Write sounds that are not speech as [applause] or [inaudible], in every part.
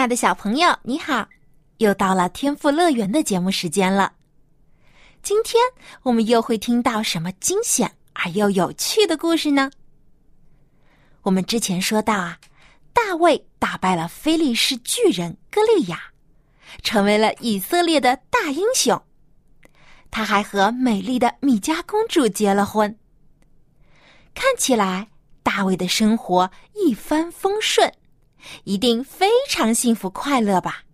亲爱的小朋友，你好！又到了天赋乐园的节目时间了。今天我们又会听到什么惊险而又有趣的故事呢？我们之前说到啊，大卫打败了非利士巨人歌利亚，成为了以色列的大英雄。他还和美丽的米迦公主结了婚。看起来大卫的生活一帆风顺。一定非常幸福快乐吧？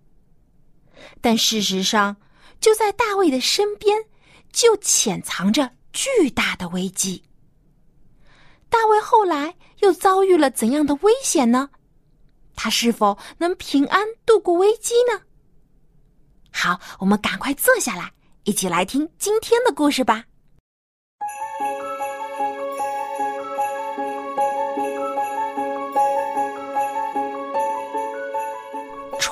但事实上，就在大卫的身边，就潜藏着巨大的危机。大卫后来又遭遇了怎样的危险呢？他是否能平安度过危机呢？好，我们赶快坐下来，一起来听今天的故事吧。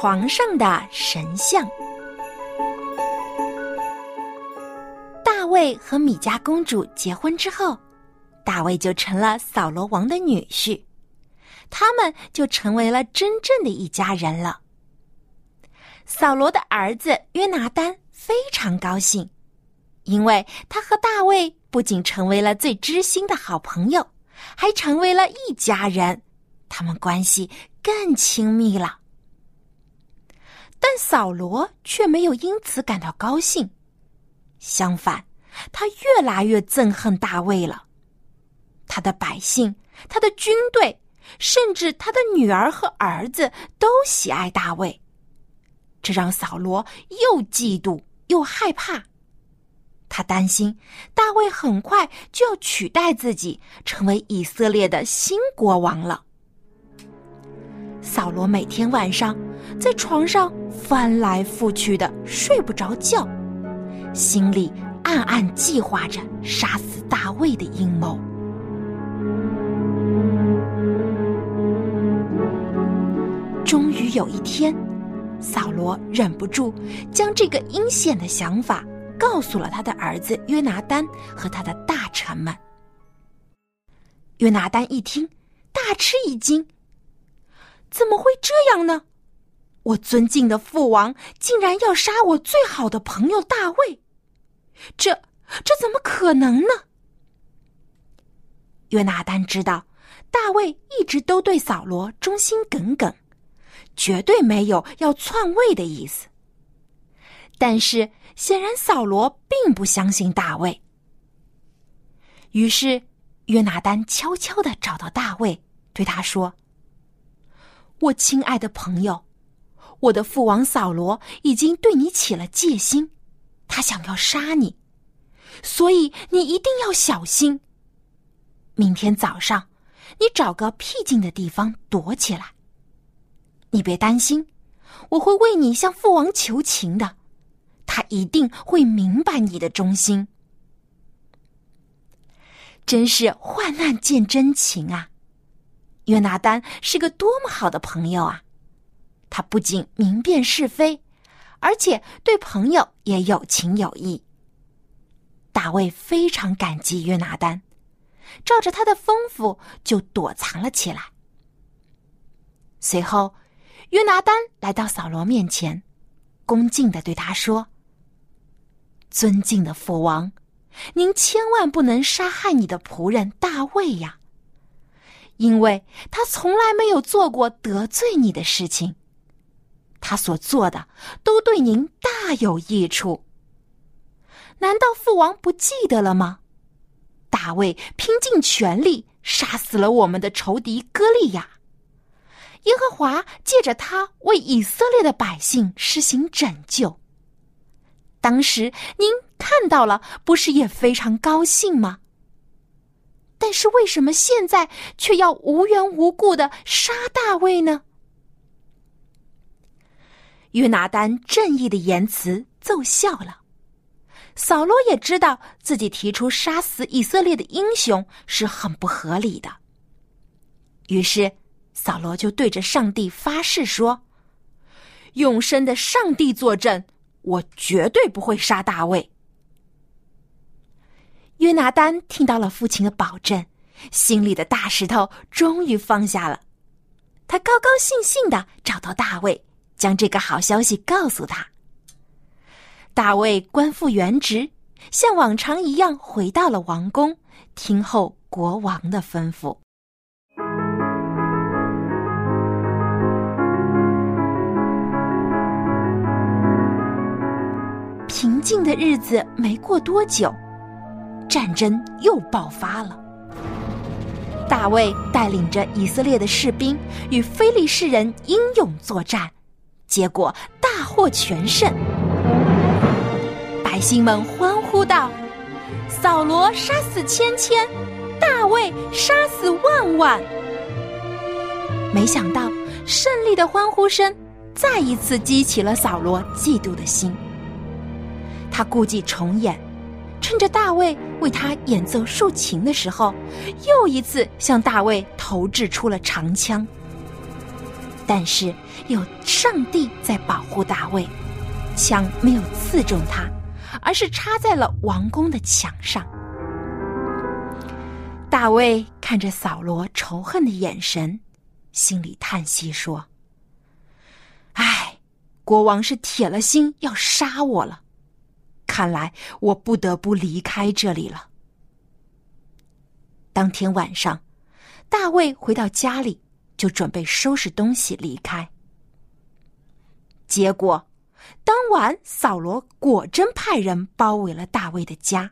床上的神像。大卫和米迦公主结婚之后，大卫就成了扫罗王的女婿，他们就成为了真正的一家人了。扫罗的儿子约拿丹非常高兴，因为他和大卫不仅成为了最知心的好朋友，还成为了一家人，他们关系更亲密了。但扫罗却没有因此感到高兴，相反，他越来越憎恨大卫了。他的百姓、他的军队，甚至他的女儿和儿子都喜爱大卫，这让扫罗又嫉妒又害怕。他担心大卫很快就要取代自己，成为以色列的新国王了。扫罗每天晚上在床上翻来覆去的睡不着觉，心里暗暗计划着杀死大卫的阴谋。终于有一天，扫罗忍不住将这个阴险的想法告诉了他的儿子约拿丹和他的大臣们。约拿丹一听，大吃一惊。怎么会这样呢？我尊敬的父王竟然要杀我最好的朋友大卫，这这怎么可能呢？约拿丹知道大卫一直都对扫罗忠心耿耿，绝对没有要篡位的意思。但是显然扫罗并不相信大卫，于是约拿丹悄悄的找到大卫，对他说。我亲爱的朋友，我的父王扫罗已经对你起了戒心，他想要杀你，所以你一定要小心。明天早上，你找个僻静的地方躲起来。你别担心，我会为你向父王求情的，他一定会明白你的忠心。真是患难见真情啊！约拿丹是个多么好的朋友啊！他不仅明辨是非，而且对朋友也有情有义。大卫非常感激约拿丹，照着他的吩咐就躲藏了起来。随后，约拿丹来到扫罗面前，恭敬的对他说：“尊敬的父王，您千万不能杀害你的仆人大卫呀！”因为他从来没有做过得罪你的事情，他所做的都对您大有益处。难道父王不记得了吗？大卫拼尽全力杀死了我们的仇敌歌利亚，耶和华借着他为以色列的百姓施行拯救。当时您看到了，不是也非常高兴吗？但是为什么现在却要无缘无故的杀大卫呢？约拿丹正义的言辞奏效了。扫罗也知道自己提出杀死以色列的英雄是很不合理的，于是扫罗就对着上帝发誓说：“永生的上帝作证，我绝对不会杀大卫。”约拿丹听到了父亲的保证，心里的大石头终于放下了。他高高兴兴的找到大卫，将这个好消息告诉他。大卫官复原职，像往常一样回到了王宫，听候国王的吩咐。平静的日子没过多久，战争又爆发了。大卫带领着以色列的士兵与非利士人英勇作战，结果大获全胜。百姓们欢呼道：“扫罗杀死千千，大卫杀死万万。”没想到，胜利的欢呼声再一次激起了扫罗嫉妒的心。他故伎重演，趁着大卫为他演奏竖琴的时候，又一次向大卫投掷出了长枪。但是有上帝在保护大卫，枪没有刺中他。而是插在了王宫的墙上。大卫看着扫罗仇恨的眼神，心里叹息说：“唉，国王是铁了心要杀我了。看来我不得不离开这里了。”当天晚上，大卫回到家里，就准备收拾东西离开。结果。当晚，扫罗果真派人包围了大卫的家，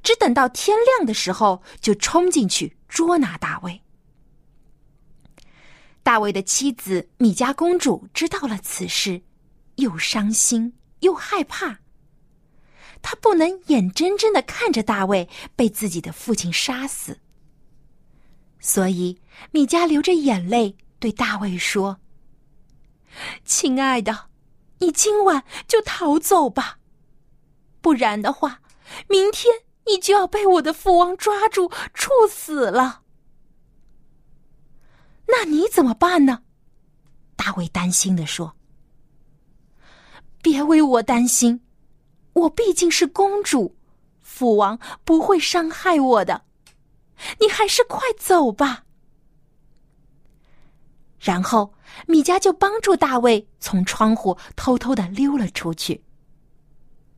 只等到天亮的时候，就冲进去捉拿大卫。大卫的妻子米迦公主知道了此事，又伤心又害怕。他不能眼睁睁的看着大卫被自己的父亲杀死，所以米迦流着眼泪对大卫说：“亲爱的。”你今晚就逃走吧，不然的话，明天你就要被我的父王抓住处死了。那你怎么办呢？大卫担心的说：“别为我担心，我毕竟是公主，父王不会伤害我的。你还是快走吧。”然后，米迦就帮助大卫从窗户偷偷的溜了出去。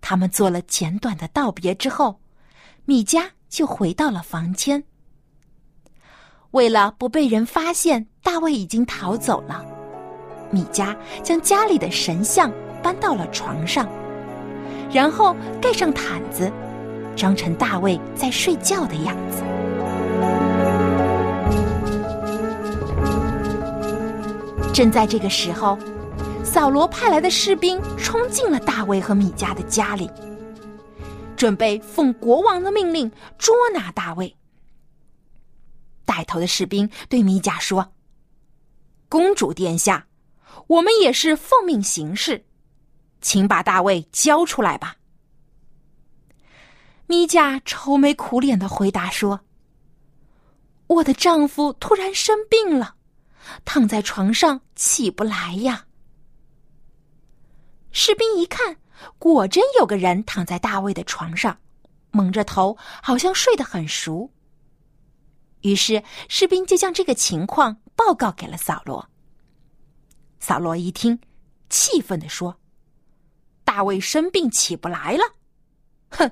他们做了简短的道别之后，米迦就回到了房间。为了不被人发现大卫已经逃走了，米迦将家里的神像搬到了床上，然后盖上毯子，装成大卫在睡觉的样子。正在这个时候，扫罗派来的士兵冲进了大卫和米迦的家里，准备奉国王的命令捉拿大卫。带头的士兵对米迦说：“公主殿下，我们也是奉命行事，请把大卫交出来吧。”米迦愁眉苦脸的回答说：“我的丈夫突然生病了。”躺在床上起不来呀！士兵一看，果真有个人躺在大卫的床上，蒙着头，好像睡得很熟。于是士兵就将这个情况报告给了扫罗。扫罗一听，气愤的说：“大卫生病起不来了，哼！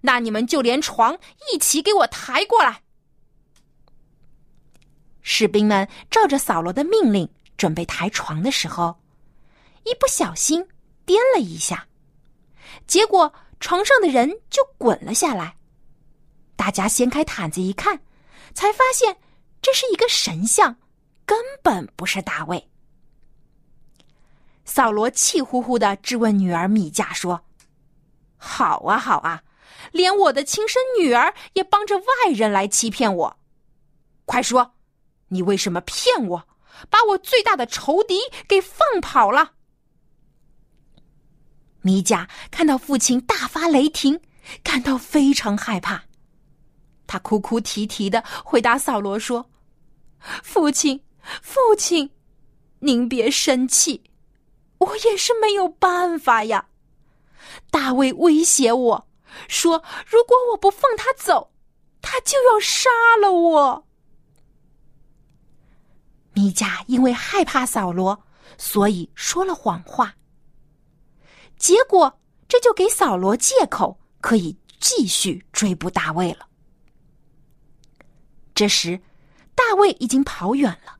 那你们就连床一起给我抬过来。”士兵们照着扫罗的命令准备抬床的时候，一不小心颠了一下，结果床上的人就滚了下来。大家掀开毯子一看，才发现这是一个神像，根本不是大卫。扫罗气呼呼的质问女儿米迦说：“好啊，好啊，连我的亲生女儿也帮着外人来欺骗我。快说，你为什么骗我，把我最大的仇敌给放跑了？”米迦看到父亲大发雷霆，感到非常害怕。他哭哭啼啼的回答扫罗说：“父亲，父亲，您别生气，我也是没有办法呀。大卫威胁我说，如果我不放他走，他就要杀了我。”米迦因为害怕扫罗，所以说了谎话。结果，这就给扫罗借口，可以继续追捕大卫了。这时，大卫已经跑远了。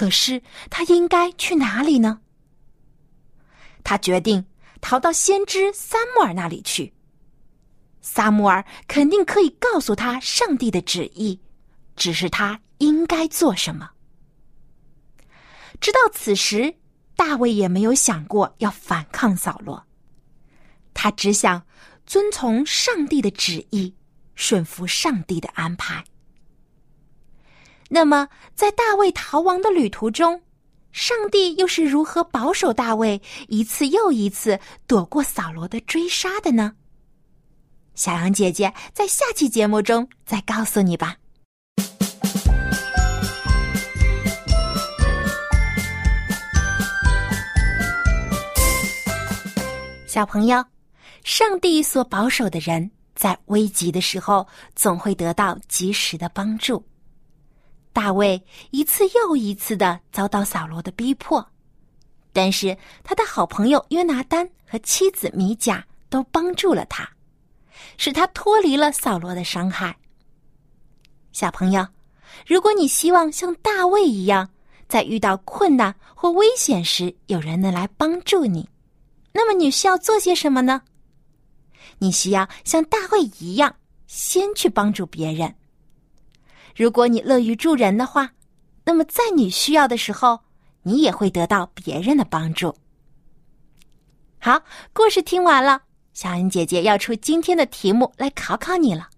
可是他应该去哪里呢？他决定逃到先知撒母耳那里去。撒母耳肯定可以告诉他上帝的旨意，只是他应该做什么。直到此时，大卫也没有想过要反抗扫罗，他只想遵从上帝的旨意。顺服上帝的安排。那么，在大卫逃亡的旅途中，上帝又是如何保守大卫一次又一次躲过扫罗的追杀的呢？小羊姐姐在下期节目中再告诉你吧。小朋友，上帝所保守的人。在危急的时候，总会得到及时的帮助。大卫一次又一次的遭到扫罗的逼迫，但是他的好朋友约拿丹和妻子米甲都帮助了他，使他脱离了扫罗的伤害。小朋友，如果你希望像大卫一样，在遇到困难或危险时有人能来帮助你，那么你需要做些什么呢？你需要像大卫一样，先去帮助别人。如果你乐于助人的话，那么在你需要的时候，你也会得到别人的帮助。好，故事听完了，小恩姐姐要出今天的题目来考考你了。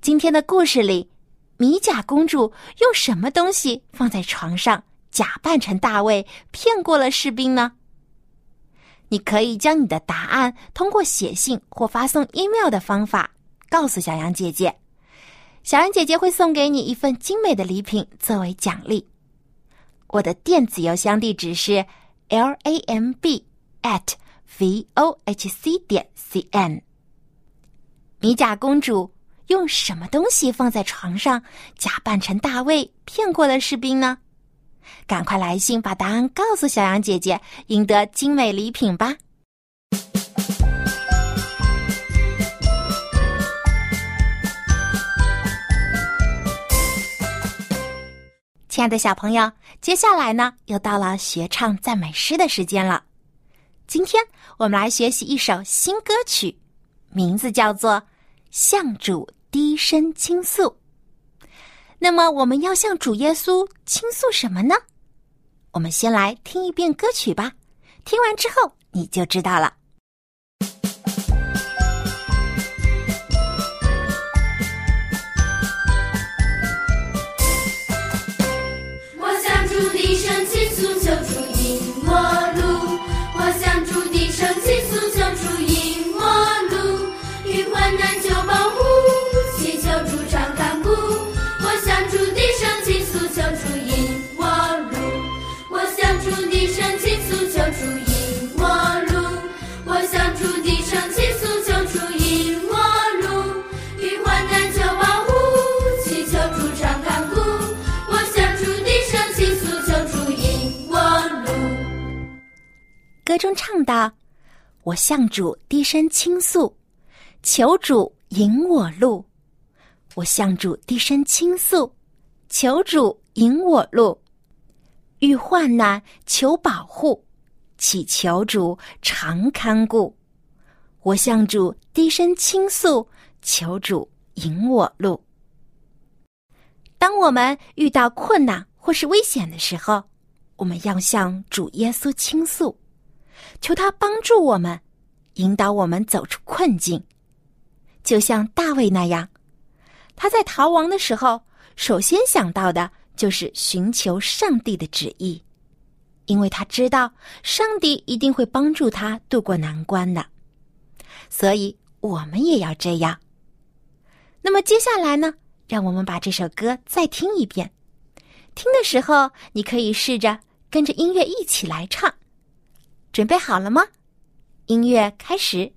今天的故事里，米甲公主用什么东西放在床上，假扮成大卫，骗过了士兵呢？你可以将你的答案通过写信或发送 email 的方法告诉小杨姐姐，小杨姐姐会送给你一份精美的礼品作为奖励。我的电子邮箱地址是 l a m b at v o h c 点 c n。米甲公主用什么东西放在床上，假扮成大卫骗过了士兵呢？赶快来信把答案告诉小羊姐姐，赢得精美礼品吧！亲爱的小朋友，接下来呢，又到了学唱赞美诗的时间了。今天我们来学习一首新歌曲，名字叫做《向主低声倾诉》。那么，我们要向主耶稣倾诉什么呢？我们先来听一遍歌曲吧，听完之后你就知道了。歌中唱道：“我向主低声倾诉，求主引我路。我向主低声倾诉，求主引我路。遇患难求保护，祈求主常看顾。我向主低声倾诉，求主引我路。当我们遇到困难或是危险的时候，我们要向主耶稣倾诉。”求他帮助我们，引导我们走出困境。就像大卫那样，他在逃亡的时候，首先想到的就是寻求上帝的旨意，因为他知道上帝一定会帮助他渡过难关的。所以，我们也要这样。那么接下来呢？让我们把这首歌再听一遍。听的时候，你可以试着跟着音乐一起来唱。准备好了吗？音乐开始。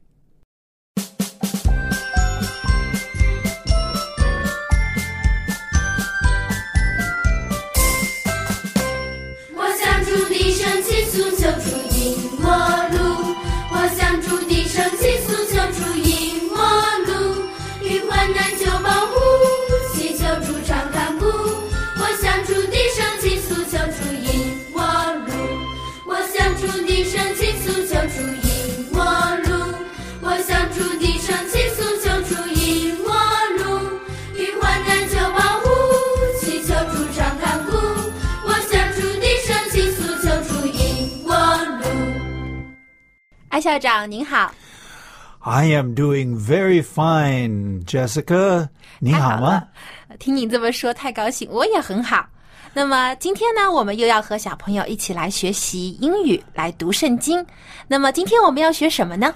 艾校长您好，I am doing very fine, Jessica。你好吗？听你这么说，太高兴，我也很好。那么今天呢，我们又要和小朋友一起来学习英语，来读圣经。那么今天我们要学什么呢？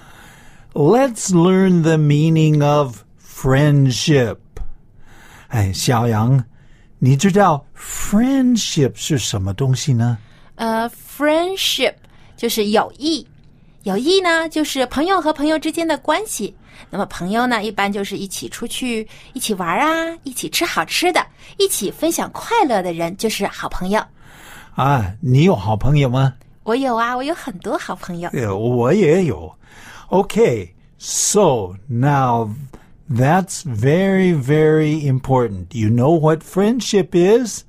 Let's learn the meaning of friendship。哎，小杨，你知道 friendship 是什么东西呢？呃，friendship 就是友谊。 友谊呢，就是朋友和朋友之间的关系。那么朋友呢，一般就是一起出去一起玩啊，一起吃好吃的，一起分享快乐的人，就是好朋友。啊，你有好朋友吗？我有啊，我有很多好朋友。[laughs] 我也有。Okay, so now that's very, very important. You know what friendship is?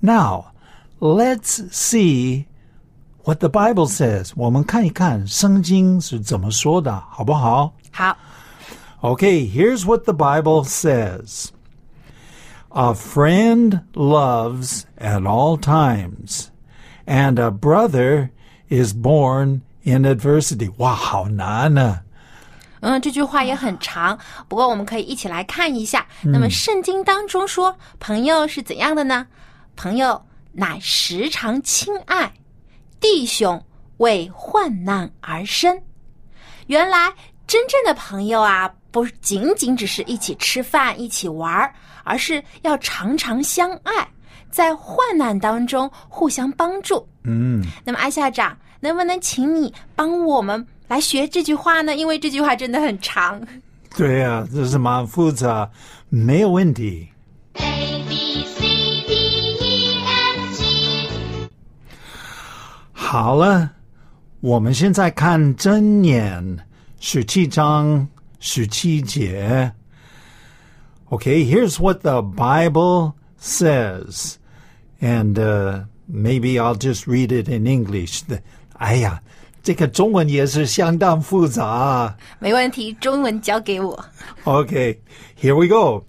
Now, let's see what the Bible says. 我们看一看圣经是怎么说的，好不好？好。Okay, here's what the Bible says. A friend loves at all times, and a brother is born in adversity. 哇，好难呢。嗯，这句话也很长，不过我们可以一起来看一下。那么圣经当中说，朋友是怎样的呢？朋友乃时常亲爱。 弟兄为患难而生，原来真正的朋友啊，不仅仅只是一起吃饭、一起玩儿而是要常常相爱，在患难当中互相帮助。嗯，那么艾校长，能不能请你帮我们来学这句话呢？因为这句话真的很长。对呀，这是蛮复杂，没有问题。好了，我们现在看真言十七章十七节。Okay, here's what the Bible says, and uh, maybe I'll just read it in English. 哎呀，这个中文也是相当复杂。没问题，中文交给我。Okay, here we go.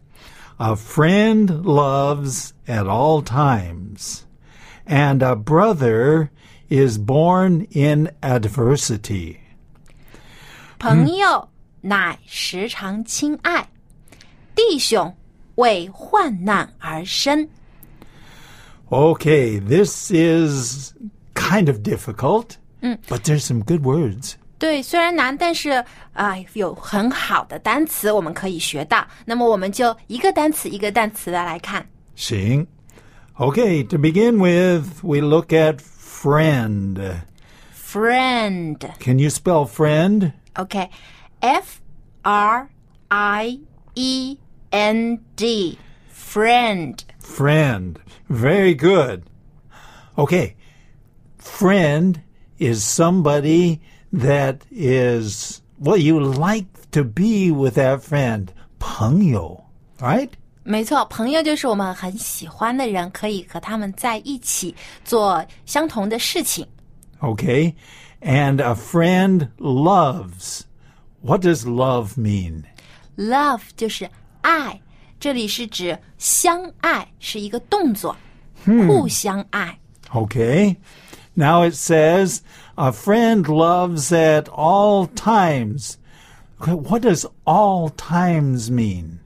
A friend loves at all times, and a brother is born in adversity. 朋友乃时常亲爱，弟兄为患难而生。Okay, this is kind of difficult, but there's some good words. 对，虽然难，但是啊、呃，有很好的单词我们可以学到。那么我们就一个单词一个单词的来看。行。Okay, to begin with, we look at friend. Friend. Can you spell friend? Okay. F R I E N D. Friend. Friend. Very good. Okay. Friend is somebody that is, well, you like to be with that friend. 朋友, right? 没错，朋友就是我们很喜欢的人，可以和他们在一起做相同的事情。Okay, and a friend loves. What does love mean? Love 就是爱，这里是指相爱，是一个动作，互相爱。Okay. Now it says, a friend loves at all times. Okay, what does all times mean?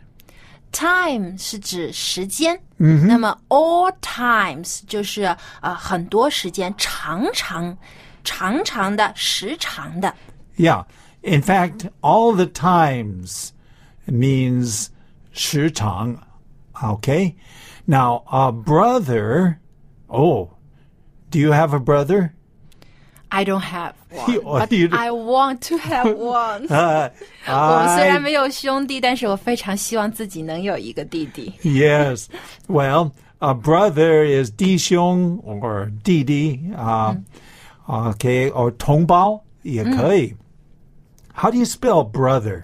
Time 是指时间，嗯，那么 all times 就是呃很多时间，长长、长长的、时长的。 Yeah. In fact, all the times means 时长. Okay. Now, a brother. Oh, do you have a brother? I don't have [laughs] You- one, but you don't- I want to have [laughs] one. Uh, 我们虽然 I- 没有兄弟，但是我非常希望自己能有一个弟弟。 yes. [laughs] Well, a brother is 弟兄 or 弟弟. Uh, Okay. Or 同胞也可以. How do you spell brother?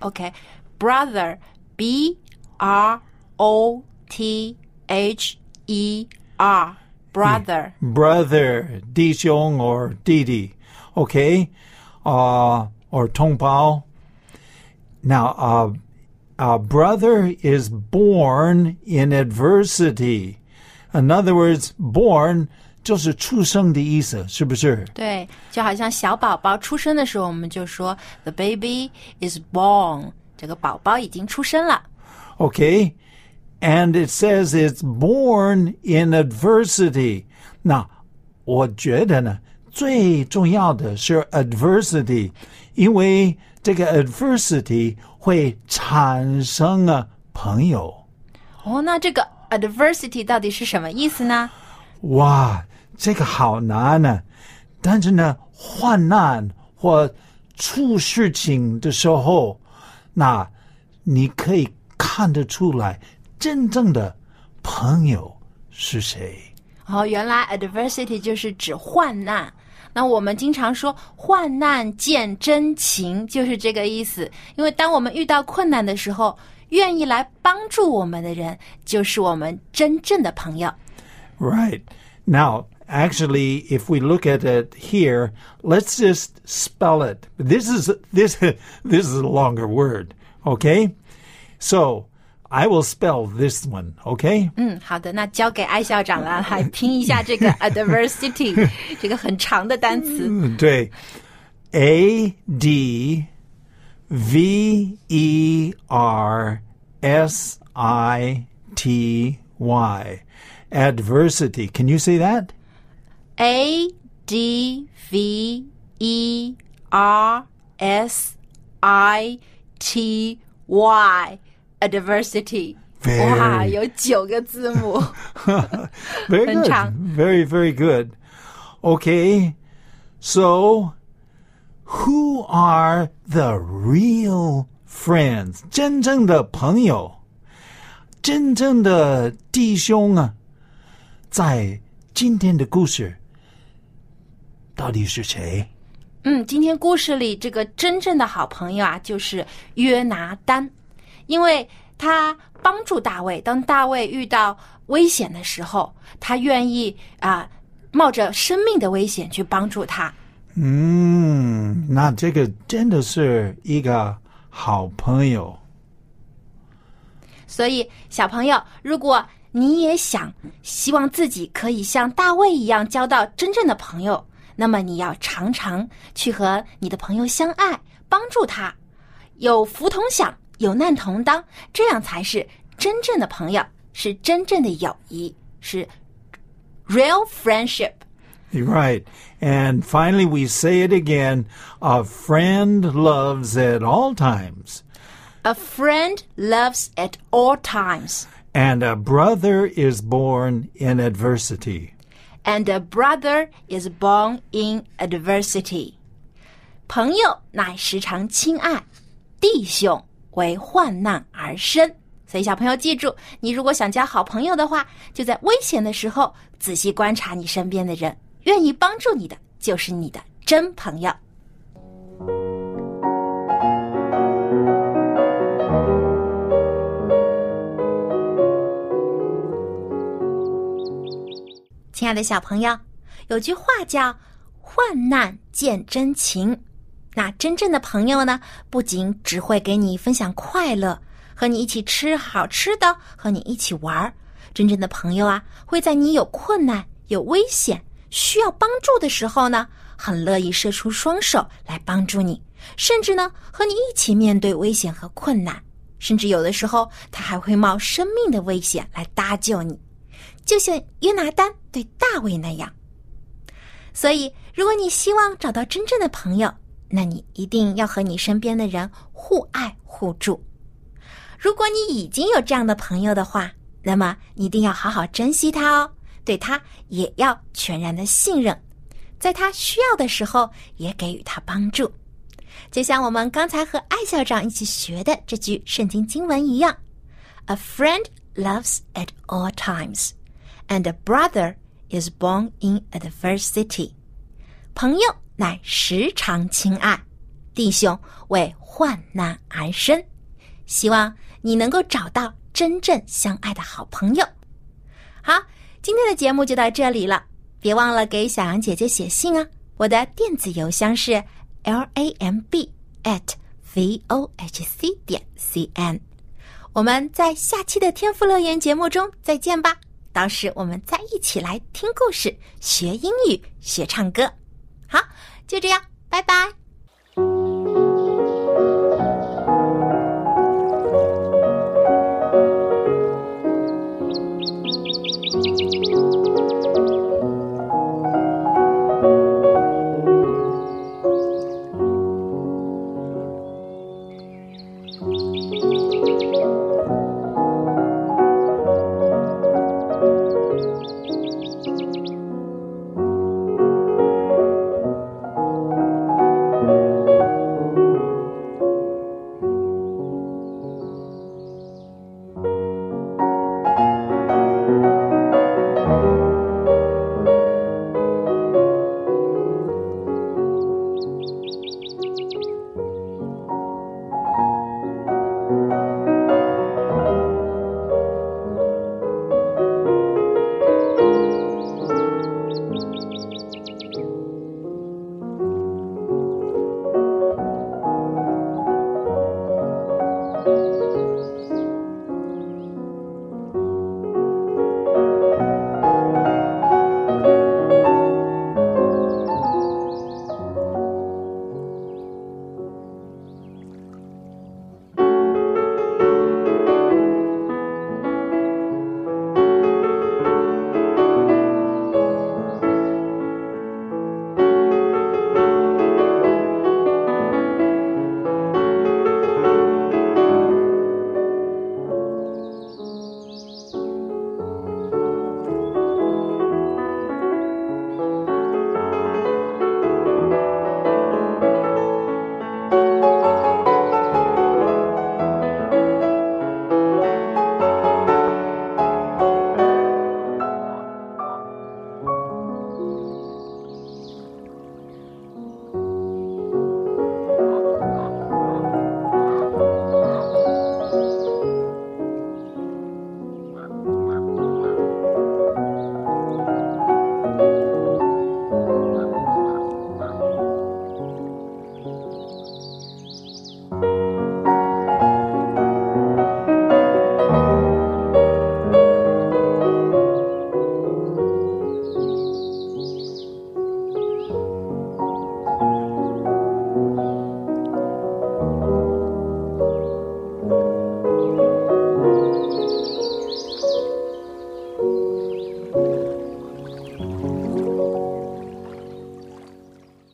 OK, brother, B R O T H E R, brother. brother, 弟兄 or 弟弟, okay, uh, or 同胞. Now, uh, a brother is born in adversity. In other words, born 就是出生的意思，是不是？对，就好像小宝宝出生的时候，我们就说 the baby is born，这个宝宝已经出生了。 Okay? And it says it's born in adversity. 那我觉得呢， 最重要的是 adversity，因为这个 adversity 会产生啊朋友。哦，那这个 adversity 到底是什么意思呢？哇，这个好难呢、但是呢，患难或出事情的时候，那你可以看得出来真正的朋友是谁。哦，原来 adversity 就是指患难。那我们经常说患难见真情，就是这个意思。因为当我们遇到困难的时候，愿意来帮助我们的人，就是我们真正的朋友。 Right. Now, actually, if we look at it here, let's just spell it. This is this [laughs] this is a longer word, okay? So, I will spell this one, okay? 嗯，好的，那交给艾校长了，来拼一下这个 adversity [laughs] 这个很长的单词。对，A D V E R S I T Y. Adversity. Can you say that? A D V E R S I T Y adversity。 Very- 哇，有九个字母。 Very 很 good. 长。 [laughs] Very, very good. Okay. So, who are the real friends? 真正的朋友，真正的弟兄啊，在今天的故事到底是谁？嗯，今天故事里这个真正的好朋友啊，就是约拿丹， 因为他帮助大卫，当大卫遇到危险的时候，他愿意啊、冒着生命的危险去帮助他。嗯，那这个真的是一个好朋友。所以，小朋友，如果你也想希望自己可以像大卫一样交到真正的朋友，那么你要常常去和你的朋友相爱，帮助他，有福同享，有难同当，这样才是真正的朋友，是真正的友谊，是 real friendship。 You're right. And finally, we say it again a friend loves at all times, A friend loves at all times, and a brother is born in adversity. and a brother is born in adversity. 朋友乃时常亲爱，弟兄 为患难而生。所以，小朋友记住，你如果想交好朋友的话，就在危险的时候仔细观察你身边的人，愿意帮助你的就是你的真朋友。亲爱的小朋友，有句话叫“患难见真情”。那真正的朋友呢，不仅只会给你分享快乐，和你一起吃好吃的，和你一起玩儿。真正的朋友啊，会在你有困难、有危险、需要帮助的时候呢，很乐意伸出双手来帮助你，甚至呢和你一起面对危险和困难，甚至有的时候他还会冒生命的危险来搭救你，就像约拿丹对大卫那样。所以，如果你希望找到真正的朋友，那你一定要和你身边的人互爱互助。如果你已经有这样的朋友的话，那么你一定要好好珍惜他哦，对他也要全然的信任，在他需要的时候也给予他帮助。就像我们刚才和艾校长一起学的这句圣经经文一样：“A friend loves at all times, and a brother is born in adversity。”朋友乃时常亲爱，弟兄为患难而生。希望你能够找到真正相爱的好朋友。好，今天的节目就到这里了，别忘了给小杨姐姐写信啊！我的电子邮箱是 l a m b at v o h c 点 c n。我们在下期的天赋乐园节目中再见吧，到时我们再一起来听故事、学英语、学唱歌。好，就这样拜拜。